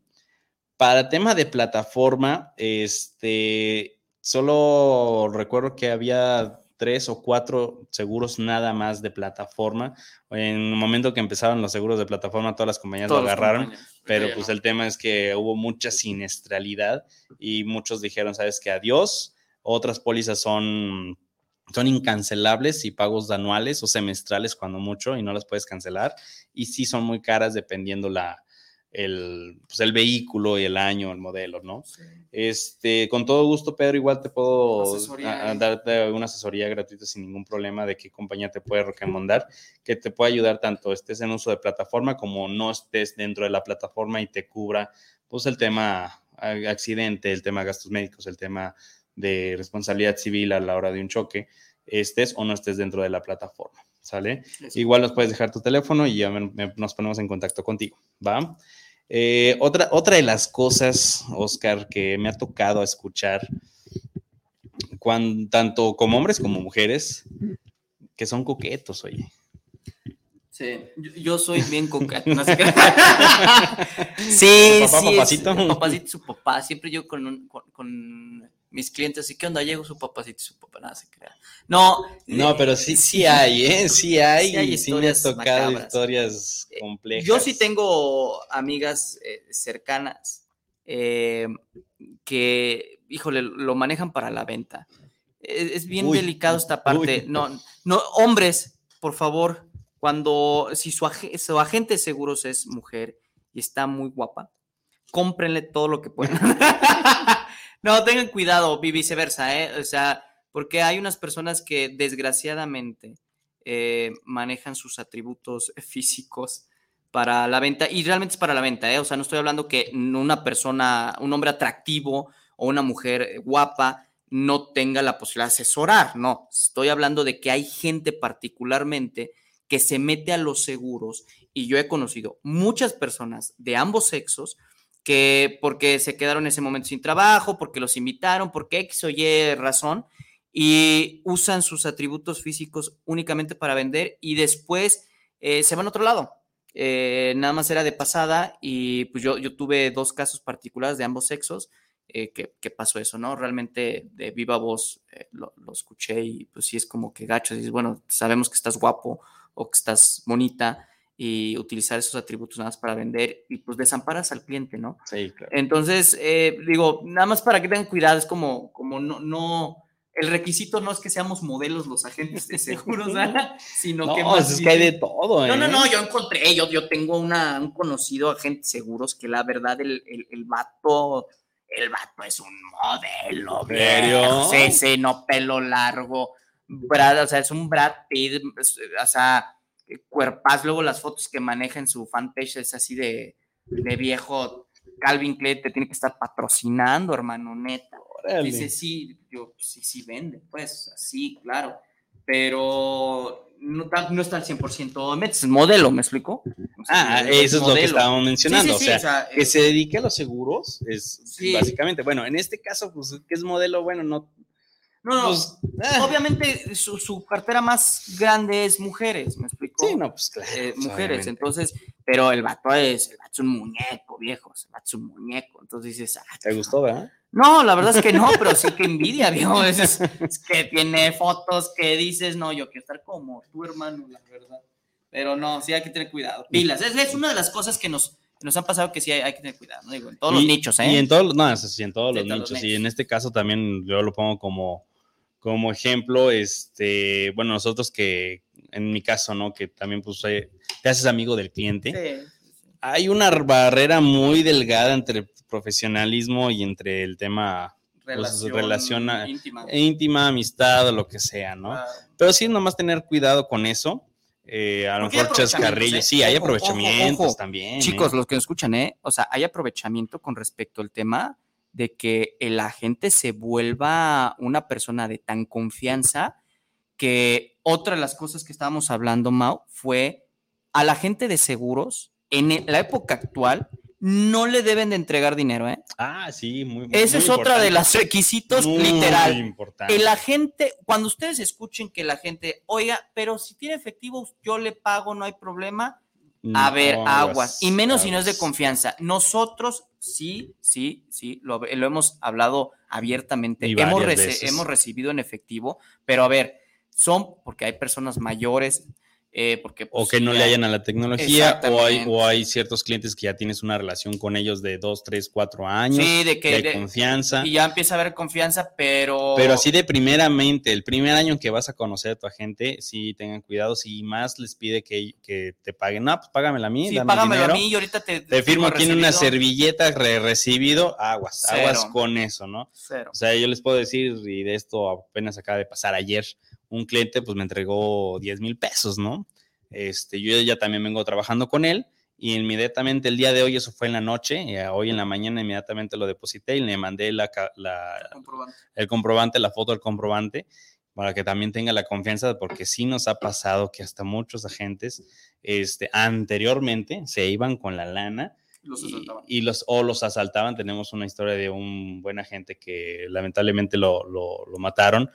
Para tema de plataforma, este, solo recuerdo que había tres o cuatro seguros nada más de plataforma. En el momento que empezaron los seguros de plataforma, todas las compañías lo agarraron, pero pues el tema es que hubo mucha siniestralidad y muchos dijeron, sabes que adiós, otras pólizas son son incancelables y pagos anuales o semestrales cuando mucho y no las puedes cancelar. Y sí son muy caras dependiendo la, el, pues el vehículo y el año, el modelo, ¿no? Este, con todo gusto, Pedro, igual te puedo darte una asesoría gratuita sin ningún problema de qué compañía te puede recomendar, que te pueda ayudar tanto estés en uso de plataforma como no estés dentro de la plataforma y te cubra, pues, el tema accidente, el tema gastos médicos, el tema de responsabilidad civil a la hora de un choque, estés o no estés dentro de la plataforma. ¿Sale? Igual nos puedes dejar tu teléfono y ya nos ponemos en contacto contigo, ¿va? Eh, otra, otra de las cosas, Oscar, que me ha tocado escuchar, tanto como hombres como mujeres, que son coquetos, oye. Sí, yo, soy bien coqueto. No sé sí, papá, sí. Papacito? papacito, su papá. Siempre yo con, con mis clientes, ¿y qué onda? Llego su papacito y su papá, nada se crea. No. No, pero sí, sí hay, ¿eh? Sí hay, sí, hay sí me ha tocado historias eh, complejas. Yo sí tengo amigas eh, cercanas eh, que, híjole, lo manejan para la venta. Es, bien delicado esta parte. No, no, hombres, por favor, cuando, si su, su agente de seguros es mujer y está muy guapa, cómprenle todo lo que puedan. No, tengan cuidado, viceversa, ¿eh? O sea, porque hay unas personas que desgraciadamente eh, manejan sus atributos físicos para la venta, y realmente es para la venta, ¿eh? O sea, no estoy hablando que una persona, un hombre atractivo o una mujer guapa no tenga la posibilidad de asesorar, no, estoy hablando de que hay gente particularmente que se mete a los seguros y yo he conocido muchas personas de ambos sexos que porque se quedaron en ese momento sin trabajo, porque los invitaron, porque X o Y razón, y usan sus atributos físicos únicamente para vender y después eh, se van a otro lado. Eh, nada más era de pasada y pues yo, yo tuve dos casos particulares de ambos sexos eh, que, pasó eso, ¿no? Realmente de viva voz lo, escuché y pues sí es como que gacho, dices, bueno, sabemos que estás guapo o que estás bonita y utilizar esos atributos nada más para vender y pues desamparas al cliente, ¿no? Sí, claro. Entonces, eh, digo, nada más para que tengan cuidado, es como, como no, no, el requisito no es que seamos modelos los agentes de seguros, ¿verdad? sino no, que más es que hay de todo, ¿eh? No, no, no, yo encontré, yo, yo tengo una, un conocido agente de seguros que la verdad el, el, el vato, el vato es un modelo, viejo. Sí, sí, no pelo largo, Brad, o sea, es un Brad Pitt, o sea, cuerpaz, luego las fotos que maneja en su fanpage es así de, de viejo, Calvin Klein te tiene que estar patrocinando, hermano, neta. Órale. Dice, sí, yo, sí, sí vende, pues, sí, claro, pero no, no está al 100% metes el modelo, ¿me explico? Ah, eso es lo que estábamos mencionando. Sí, sí, sí, o sea, que eh, se dedique a los seguros es básicamente, bueno, en este caso, pues, ¿qué es modelo? Bueno, no. No, no, pues, ah, obviamente su, su cartera más grande es mujeres, ¿me explico? sí, no, pues claro. Eh, mujeres, obviamente. entonces, pero el vato es, el vato es un muñeco, viejo, el vato es un muñeco, entonces dices, ah, ¿Te gustó, verdad? No, la verdad es que no, pero sí que envidia, viejo. Es, que tiene fotos que dices, no, yo quiero estar como tu hermano, la verdad. Pero no, sí hay que tener cuidado. Pilas, es, es una de las cosas que nos, nos han pasado que sí hay, hay que tener cuidado, ¿no? Digo, en todos los nichos, ¿eh? Y en todos no, sí, en todos Sí, los nichos. Y en este caso también yo lo pongo como, como ejemplo, este, bueno, nosotros que, en mi caso, ¿no? Que también, pues, eh, te haces amigo del cliente. Sí. Hay una barrera muy delgada entre profesionalismo y entre el tema Relación, relaciona- íntima. íntima, amistad o lo que sea, ¿no? Ah, Pero sí, nomás tener cuidado con eso. Eh, a lo mejor chascarrillos. ¿eh? Sí, hay Ojo, aprovechamientos ojo, ojo. también. Chicos, ¿eh? los que nos escuchan, ¿eh? O sea, hay aprovechamiento con respecto al tema de que el agente se vuelva una persona de tan confianza que otra de las cosas que estábamos hablando, Mau, fue a la gente de seguros en la época actual no le deben de entregar dinero, ¿eh? Ah, sí, muy Esa muy es otra de los requisitos Muy literal. importante. El agente, cuando ustedes escuchen que la gente, oiga, pero si tiene efectivo, yo le pago, no hay problema. A ver, aguas. Y menos si no es de confianza. Nosotros, sí, sí, sí, lo, lo hemos hablado abiertamente. Y Hemos, varias rece- veces. hemos recibido en efectivo, pero a ver, son porque hay personas mayores, eh, porque... O pues, que no ya- le hayan a la tecnología, o hay, o hay ciertos clientes que ya tienes una relación con ellos de dos, tres, cuatro años, Sí, de que hay que... de- confianza. y ya empieza a haber confianza, pero... Pero así de primeramente, el primer año que vas a conocer a tu agente, sí tengan cuidado, si más les pide que, que te paguen, no, pues págamela a mí, Sí, dame el págamelo a mí y ahorita te... Te firmo aquí en una servilleta re- recibido, aguas, aguas Cero. con eso, ¿no? Cero. O sea, yo les puedo decir, y de esto apenas acaba de pasar ayer, un cliente pues me entregó 10 mil pesos, ¿no? Este, yo ya también vengo trabajando con él y inmediatamente el día de hoy, eso fue en la noche, y a- hoy en la mañana inmediatamente lo deposité y le mandé la, Comprobante. el comprobante, la foto del comprobante, para que también tenga la confianza, porque sí nos ha pasado que hasta muchos agentes este, anteriormente se iban con la lana Los y, los o los asaltaban. Tenemos una historia de un buen agente que lamentablemente lo, lo- lo mataron,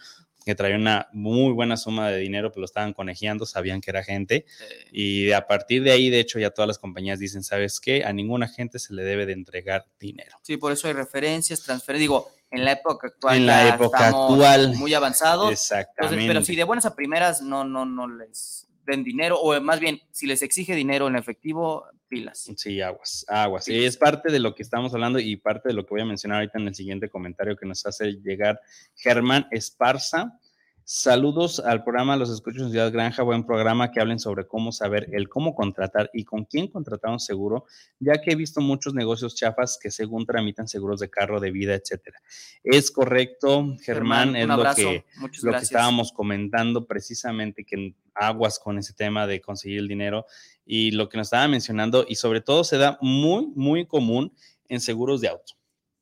que traía una muy buena suma de dinero, pero lo estaban conejeando, sabían que era agente. Eh, Y a partir de ahí, de hecho, ya todas las compañías dicen, ¿sabes qué? A ningún agente se le debe de entregar dinero. Sí, por eso hay referencias, transferencias. Digo, en la época actual. En la época actual. Muy avanzados. Exactamente. Entonces, pero si de buenas a primeras no, no, no les den dinero, o más bien, si les exige dinero en efectivo, pilas. Sí, aguas, aguas. Y es parte de lo que estamos hablando y parte de lo que voy a mencionar ahorita en el siguiente comentario que nos hace llegar Germán Esparza. Saludos al programa Los Escuchos en Ciudad Granja, buen programa que hablen sobre cómo saber el cómo contratar y con quién contratar un seguro, ya que he visto muchos negocios chafas que según tramitan seguros de carro, de vida, etcétera. Es correcto, Germán, es lo que, Muchas lo que estábamos comentando precisamente, que aguas con ese tema de conseguir el dinero y lo que nos estaba mencionando, y sobre todo se da muy, muy común en seguros de auto.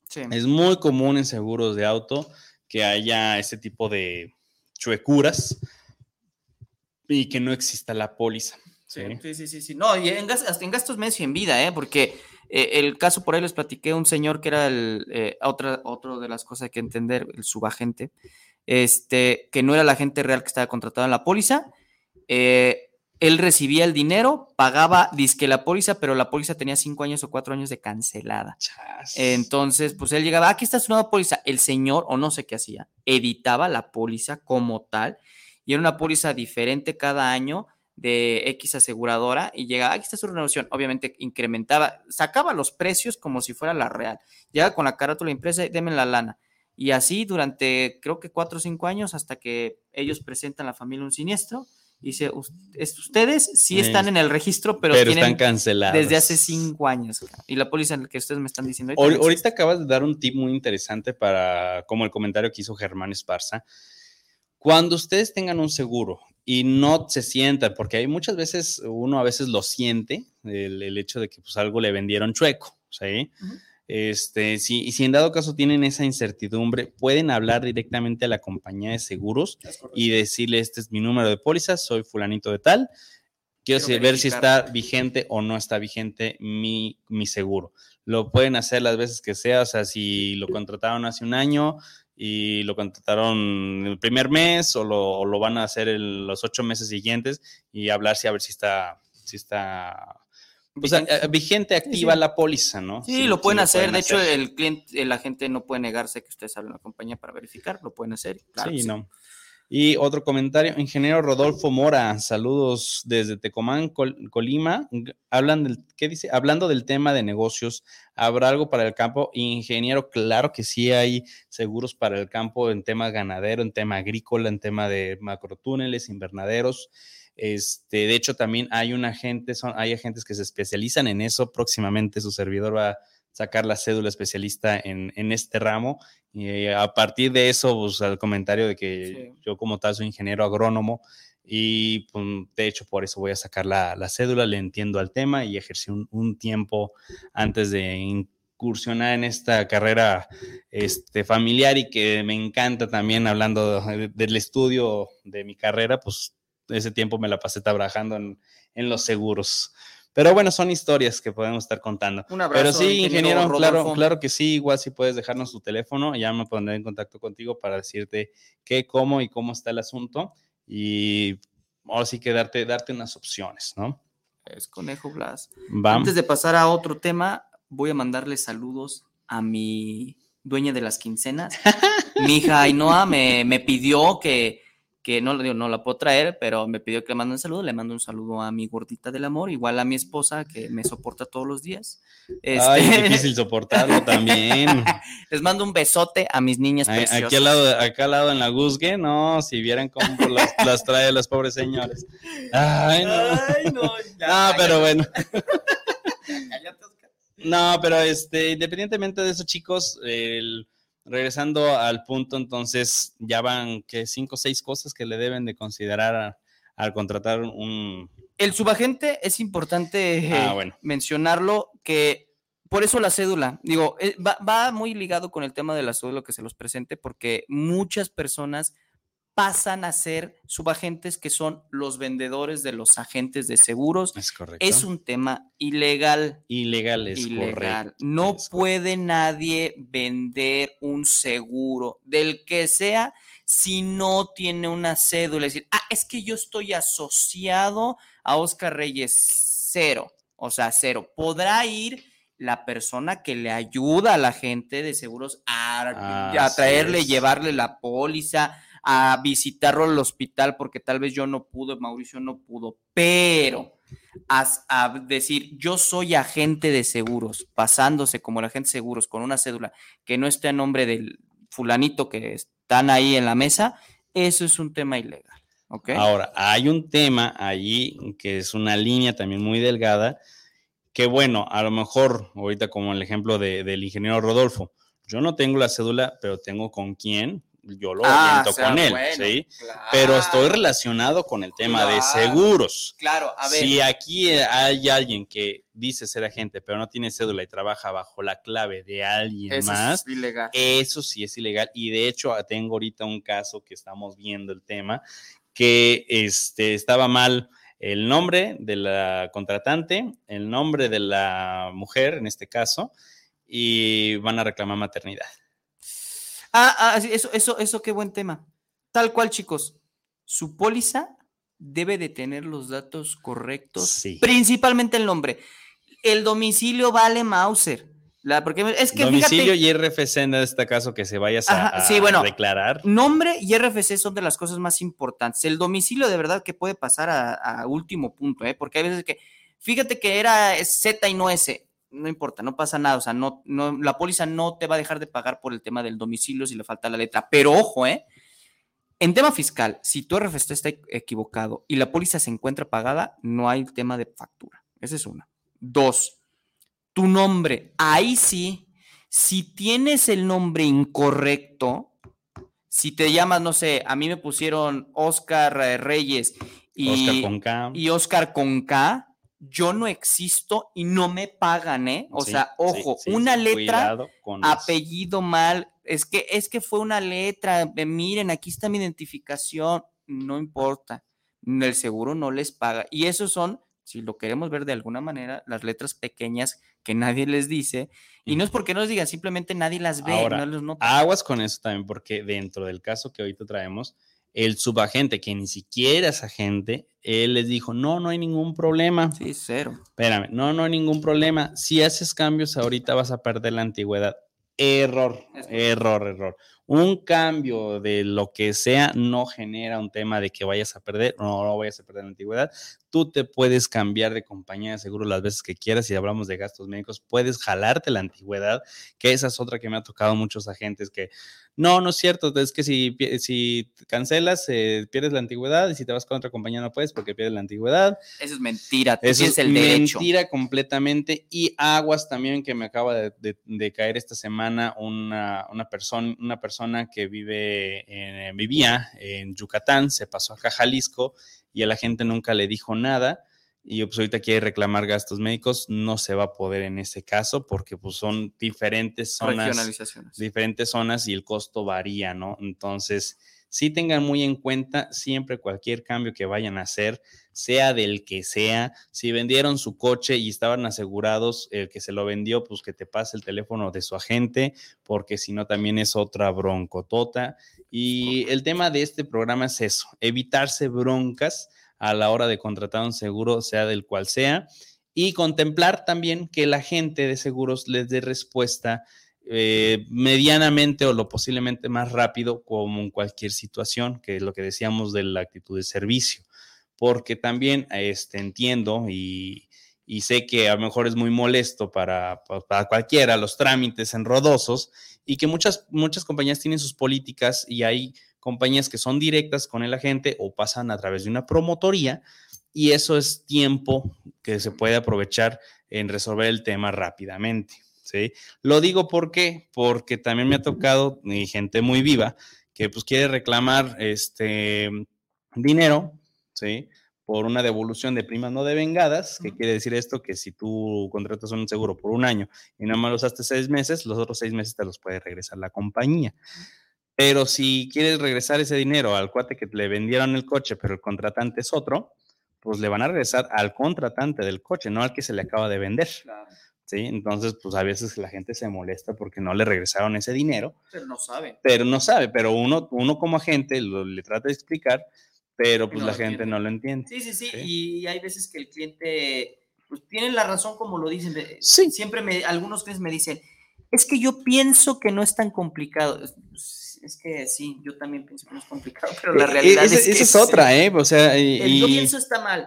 Sí. Es muy común en seguros de auto que haya ese tipo de chuecuras y que no exista la póliza. Sí, ¿sí? sí, sí, sí. No, y en gas- hasta en gastos medios y en vida, ¿eh? Porque eh, el caso por ahí les platiqué, un señor que era el, eh, otra, otro de las cosas que entender, el subagente, este, que no era la gente real que estaba contratado en la póliza, eh, él recibía el dinero, pagaba, disque la póliza, pero la póliza tenía cinco años o cuatro años de cancelada. Chas. Entonces, pues él llegaba, aquí está su nueva póliza. El señor, o no sé qué hacía, editaba la póliza como tal, y era una póliza diferente cada año de X aseguradora y llega, aquí está su renovación. Obviamente incrementaba, sacaba los precios como si fuera la real. Llega con la carátula impresa y deme la lana. Y así durante creo que cuatro o cinco años hasta que ellos presentan a la familia un siniestro. Dice, ustedes sí están en el registro, pero, están cancelados. Desde hace cinco años. Y la póliza en la que ustedes me están diciendo. Ahorita, acabas de dar un tip muy interesante para, como el comentario que hizo Germán Esparza. Cuando ustedes tengan un seguro y no se sientan, porque hay muchas veces, uno a veces lo siente, el, hecho de que pues algo le vendieron chueco, ¿sí? Este, si, y si en dado caso tienen esa incertidumbre, pueden hablar directamente a la compañía de seguros y decirle, este es mi número de póliza, soy fulanito de tal, quiero, ver si está vigente o no está vigente mi, mi seguro. Lo pueden hacer las veces que sea, o sea, si lo contrataron hace un año, y lo contrataron el primer mes o lo, lo van a hacer los ocho meses siguientes y hablar si a ver si está, si está vigente, activa la póliza, ¿no? Sí, lo pueden hacer. de hecho, el cliente, el agente no puede negarse que ustedes hablen a la compañía para verificar, lo pueden hacer. sí, no. Y otro comentario, ingeniero Rodolfo Mora, saludos desde Tecomán, Colima. Hablan del, ¿qué dice? Hablando del tema de negocios, ¿habrá algo para el campo? Ingeniero, claro que sí hay seguros para el campo en tema ganadero, en tema agrícola, en tema de macrotúneles, invernaderos. Este, de hecho, también hay un agente, son, hay agentes que se especializan en eso. Próximamente su servidor va a sacar la cédula especialista en, este ramo. Y eh, a partir de eso, pues al comentario de que yo como tal soy ingeniero agrónomo y pues, de hecho por eso voy a sacar la, cédula, le entiendo al tema y ejercí un, tiempo antes de incursionar en esta carrera este, familiar y que me encanta también hablando del estudio de mi carrera, pues ese tiempo me la pasé trabajando en, en los seguros. Pero bueno, son historias que podemos estar contando. Un abrazo. Pero sí, ingeniero, claro, claro que sí, igual si puedes dejarnos tu teléfono, ya me pondré en contacto contigo para decirte qué, cómo y cómo está el asunto. Y ahora sí que darte, darte unas opciones, ¿no? Es conejo Blas. Antes de pasar a otro tema, voy a mandarle saludos a mi dueña de las quincenas. mi hija Ainhoa me, me pidió que que no, no la puedo traer, pero me pidió que le mande un saludo. Le mando un saludo a mi gordita del amor, igual a mi esposa que me soporta todos los días. Este... Ay, difícil soportarlo también. Les mando un besote a mis niñas preciosas. Aquí al lado, acá al lado en la Guzgue, no, si vieran cómo las, las trae los pobres señores. Ay, no. Ay, no, no pero bueno. no, pero este, independientemente de eso, chicos, el regresando al punto, entonces ya van que cinco o seis cosas que le deben de considerar al contratar un... El subagente es importante ah, mencionarlo que por eso la cédula, digo, eh, va, va, muy ligado con el tema de la cédula que se los presente porque muchas personas pasan a ser subagentes que son los vendedores de los agentes de seguros. Es correcto. Es un tema ilegal. Ilegal es ilegal. No puede nadie vender un seguro del que sea si no tiene una cédula. Es decir, ah, es que yo estoy asociado a Oscar Reyes. Cero. O sea, cero. Podrá ir la persona que le ayuda a la gente de seguros a, a traerle, llevarle la póliza, a visitarlo al hospital porque tal vez yo no pude, Mauricio no pudo, pero a, decir yo soy agente de seguros, pasándose como el agente de seguros con una cédula que no esté a nombre del fulanito que están ahí en la mesa, eso es un tema ilegal. Ahora, hay un tema allí que es una línea también muy delgada, que bueno, a lo mejor, ahorita como el ejemplo del ingeniero Rodolfo, yo no tengo la cédula, pero tengo con quién, yo lo ah, oriento con él, ¿sí? Pero estoy relacionado con el tema de seguros. Claro, a ver. Si aquí hay alguien que dice ser agente, pero no tiene cédula y trabaja bajo la clave de alguien más, eso sí es ilegal. Y de hecho, tengo ahorita un caso que estamos viendo el tema, que este, estaba mal el nombre de la contratante, el nombre de la mujer en este caso, y van a reclamar maternidad. Ah, ah eso, eso, eso, qué buen tema. Tal cual, chicos. Su póliza debe de tener los datos correctos, principalmente el nombre. El domicilio vale Mauser. La, porque es que Domicilio y RFC en este caso que se vayas a, sí, bueno, declarar. Nombre y RFC son de las cosas más importantes. El domicilio de verdad que puede pasar a, último punto, ¿eh? porque hay veces que, fíjate que era Z y no S, no importa, no pasa nada, o sea, no, no, la póliza no te va a dejar de pagar por el tema del domicilio si le falta la letra, pero ojo, ¿eh? En tema fiscal, si tu RFC está equivocado y la póliza se encuentra pagada, no hay tema de factura. Esa es una. Dos, tu nombre. Ahí sí, si tienes el nombre incorrecto, si te llamas, no sé, a mí me pusieron Oscar eh, Reyes y Oscar con K. y Oscar con K, yo no existo y no me pagan, ¿eh? O sea, ojo, una letra, apellido mal, es que es que fue una letra, miren, aquí está mi identificación, no importa, el seguro no les paga. Y esos son si lo queremos ver de alguna manera, las letras pequeñas que nadie les dice, y no es porque no les digan, simplemente nadie las ve, no los nota. Aguas con eso también, porque dentro del caso que ahorita traemos, el subagente, que ni siquiera es agente, él les dijo, no, no hay ningún problema. Sí, cero. Espérame, no, no hay ningún problema. Si haces cambios ahorita vas a perder la antigüedad. Error, error, error un cambio de lo que sea no genera un tema de que vayas a perder, no, no vayas a perder la antigüedad. Tú te puedes cambiar de compañía de seguro las veces que quieras. Si hablamos de gastos médicos, puedes jalarte la antigüedad, que esa es otra que me ha tocado muchos agentes que no, no es cierto. Es que si, si cancelas, eh, pierdes la antigüedad y si te vas con otra compañía no puedes porque pierdes la antigüedad. Eso es mentira. Eso es el mentira completamente. Y aguas también que me acaba de, caer esta semana una, una persona, una persona que vive en, vivía en Yucatán, se pasó acá a Jalisco y a la gente nunca le dijo nada y pues ahorita quiere reclamar gastos médicos, no se va a poder en ese caso porque pues son diferentes zonas, diferentes zonas y el costo varía, ¿no? Entonces, sí tengan muy en cuenta siempre cualquier cambio que vayan a hacer, sea del que sea, si vendieron su coche y estaban asegurados, el que se lo vendió, pues que te pase el teléfono de su agente, porque si no también es otra broncotota. Y el tema de este programa es eso, evitarse broncas a la hora de contratar un seguro, sea del cual sea, y contemplar también que la gente de seguros les dé respuesta eh, medianamente o lo posiblemente más rápido como en cualquier situación, que es lo que decíamos de la actitud de servicio, porque también este, entiendo y, sé que a lo mejor es muy molesto para, para, cualquiera los trámites enrodosos y que muchas, muchas compañías tienen sus políticas y hay compañías que son directas con el agente o pasan a través de una promotoría y eso es tiempo que se puede aprovechar en resolver el tema rápidamente. Lo digo porque, porque también me ha tocado y gente muy viva que pues quiere reclamar este dinero, ¿sí? Por una devolución de primas no devengadas, que quiere decir esto, que si tú contratas un seguro por un año y no más lo usaste seis meses, los otros seis meses te los puede regresar la compañía. Pero si quieres regresar ese dinero al cuate que le vendieron el coche, pero el contratante es otro, pues le van a regresar al contratante del coche, no al que se le acaba de vender. ¿sí? Entonces, pues a veces la gente se molesta porque no le regresaron ese dinero. Pero no sabe. Pero no sabe, pero uno, uno como agente le trata de explicar, pero pues la gente no lo entiende. Sí, sí, sí, y hay veces que el cliente, pues tiene la razón como lo dicen. Sí. Siempre me, algunos clientes me dicen, es que yo pienso que no es tan complicado. Es que sí, yo también pienso que no es complicado, pero la e, realidad es, que... Esa es otra, ¿eh? O sea, y, yo pienso está mal.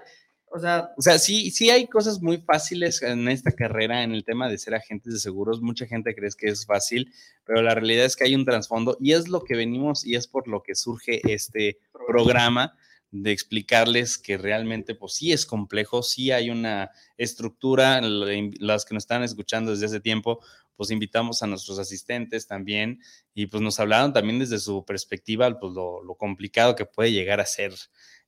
O sea, o sea, sí, sí hay cosas muy fáciles en esta carrera, en el tema de ser agentes de seguros. Mucha gente cree que es fácil, pero la realidad es que hay un trasfondo y es lo que venimos y es por lo que surge este programa de explicarles que realmente, pues sí es complejo, sí hay una estructura. Las que nos están escuchando desde hace tiempo, pues invitamos a nuestros asistentes también y pues nos hablaron también desde su perspectiva, pues lo, complicado que puede llegar a ser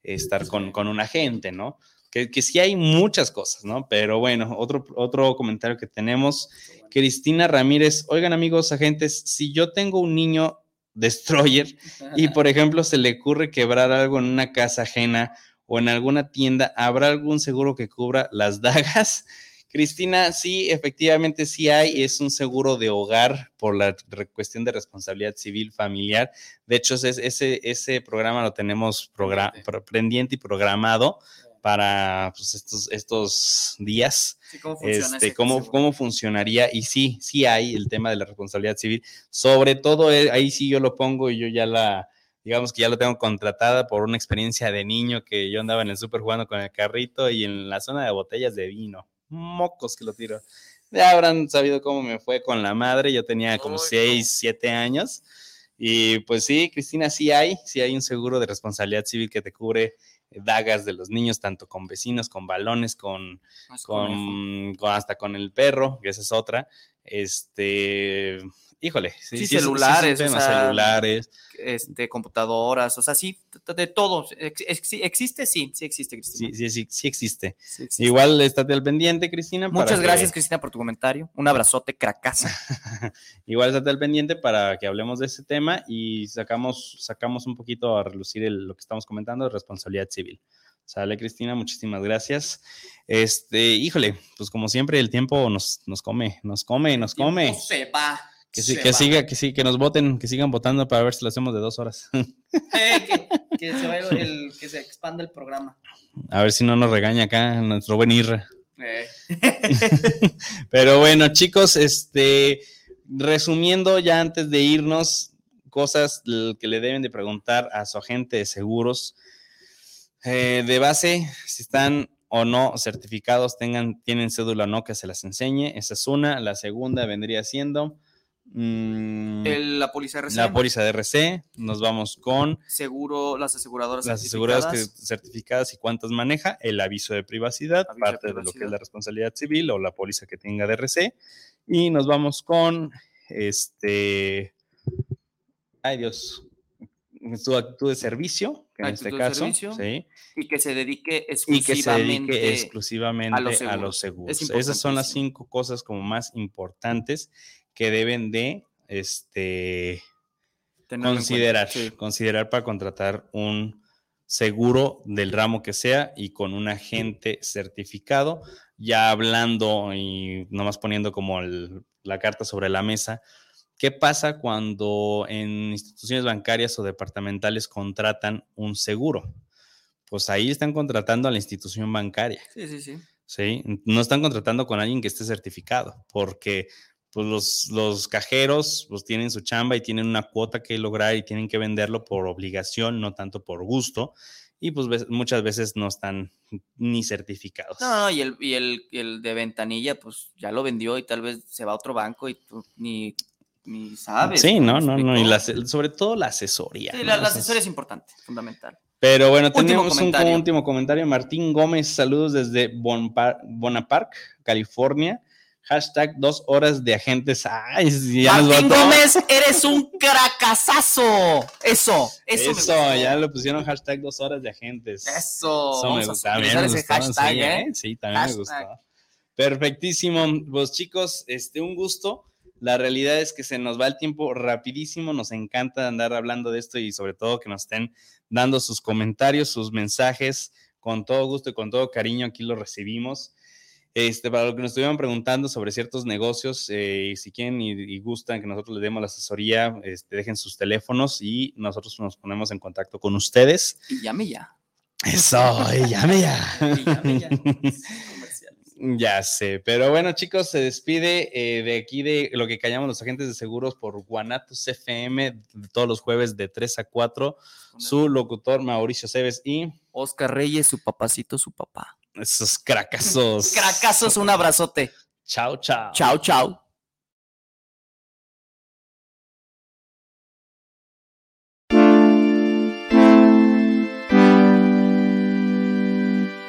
estar con, con un agente, ¿no? que, sí hay muchas cosas, ¿no? Pero bueno, otro, otro comentario que tenemos, Cristina Ramírez, oigan amigos agentes, si yo tengo un niño destroyer y por ejemplo se le ocurre quebrar algo en una casa ajena o en alguna tienda, ¿habrá algún seguro que cubra las dagas? Cristina, sí, efectivamente sí hay, es un seguro de hogar por la cuestión de responsabilidad civil familiar. De hecho, ese, ese, programa lo tenemos pendiente y programado para pues, estos, estos días. Sí, ¿cómo Este, cómo, cómo funcionaría. Y sí, sí hay el tema de la responsabilidad civil. Sobre todo, eh, ahí sí yo lo pongo y yo ya la, digamos que ya lo tengo contratada por una experiencia de niño que yo andaba en el súper jugando con el carrito y en la zona de botellas de vino. Mocos que lo tiro. Ya habrán sabido cómo me fue con la madre. Yo tenía como Ay, 6, 7 años. Y pues sí, Cristina, sí hay, sí hay un seguro de responsabilidad civil que te cubre dagas de los niños, tanto con vecinos, con balones, con, con- hasta con el perro, que esa es otra. Este, híjole, Sí, es un celulares, o tema, sea, celulares. este, computadoras, o sea, sí, de- todo. Ex- ex- ¿Existe? Sí, sí existe, Cristina. Sí, sí, sí, sí existe. Sí existe. Igual estate al pendiente, Cristina. Muchas que- gracias, Cristina, por tu comentario. Un abrazote, cracazo. Igual estate al pendiente para que hablemos de ese tema y sacamos, sacamos un poquito a relucir el- lo que estamos comentando de responsabilidad civil. Sale, Cristina, muchísimas gracias. Este, híjole, pues como siempre, el tiempo nos, nos come, nos come, nos come. Se va. Que, sí- que siga, que sí, que nos voten, que sigan votando para ver si lo hacemos de dos horas. Eh, que, que se vaya el, que se expanda el programa. A ver si no nos regaña acá nuestro buen Irra. Eh, Pero bueno, chicos, este, resumiendo ya antes de irnos, cosas que le deben de preguntar a su agente de seguros. Eh, de base, si están o no certificados, tengan, tienen cédula o no, que se las enseñe. Esa es una. La segunda vendría siendo mm, el- la póliza RC, la póliza de RC. Nos vamos con seguro, las aseguradoras las aseguradoras certificadas. certificadas y cuántas maneja, el aviso de privacidad, Aviso de parte de, lo que es la responsabilidad civil o la póliza que tenga de RC. Y nos vamos con este. Ay, Dios. Su actitud de servicio, que en este caso, servicio. sí, y que se dedique y que se dedique exclusivamente exclusivamente a los a los seguros. seguros. Es Esas son las cinco cosas como más importantes que deben de este, considerar, Sí. considerar para contratar un seguro del ramo que sea y con un agente certificado, ya hablando y nomás poniendo como el- la carta sobre la mesa. ¿Qué pasa cuando en instituciones bancarias o departamentales contratan un seguro? Pues ahí están contratando a la institución bancaria. Sí, sí, sí. ¿sí? No están contratando con alguien que esté certificado, porque pues, los, los cajeros pues, tienen su chamba y tienen una cuota que lograr y tienen que venderlo por obligación, no tanto por gusto, y pues muchas veces no están ni certificados. No, no, y el, y el, el de ventanilla, pues ya lo vendió y tal vez se va a otro banco y tú ni, ni sabes. Sí, no, no, ¿Me no, y la sobre todo la asesoría. Sí, ¿no? la, asesoría es importante, fundamental. Pero bueno, tenemos un último comentario. Martín Gómez, saludos desde Bonpa- Bonapark, California. Hashtag dos horas de agentes. Ay, sí, ya nos Martín votó. Gómez, eres un cracazazo. Eso, eso, Eso, me gustó. ya lo pusieron hashtag dos horas de agentes. Eso, Eso me vamos gusta, también me gustó, hashtag, sí, ¿eh? Sí, también me gustó. Perfectísimo. Pues chicos, este, un gusto. La realidad es que se nos va el tiempo rapidísimo. Nos encanta andar hablando de esto y sobre todo que nos estén dando sus comentarios, sus mensajes. Con todo gusto y con todo cariño aquí lo recibimos. Este, para lo que nos estuvieron preguntando sobre ciertos negocios, eh, y si quieren y, y gustan que nosotros les demos la asesoría, este, dejen sus teléfonos y nosotros nos ponemos en contacto con ustedes. Y llame ya. Eso, y llame ya. Y llame ya. Ya sé, pero bueno chicos, se despide eh, de aquí de lo que callamos los agentes de seguros por Guanatos FM todos los jueves de 3 a 4. Su locutor Mauricio Cebes y Oscar Reyes, su papacito, su papá. Esos cracazos. Cracazos, un abrazote. Chao, chao. Chao, chao.